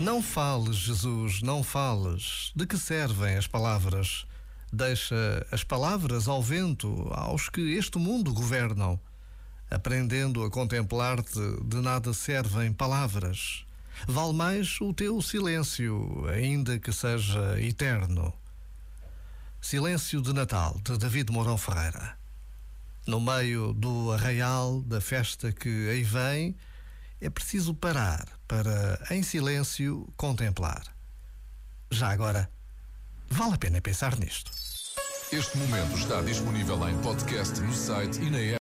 Não fales, Jesus, não fales. De que servem as palavras? Deixa as palavras ao vento, aos que este mundo governam. Aprendendo a contemplar-te, de nada servem palavras. Vale mais o teu silêncio, ainda que seja eterno. Silêncio de Natal, de David Mourão Ferreira. No meio do arraial da festa que aí vem, é preciso parar para, em silêncio, contemplar. Já agora, vale a pena pensar nisto. Este momento está disponível em podcast no site e na app.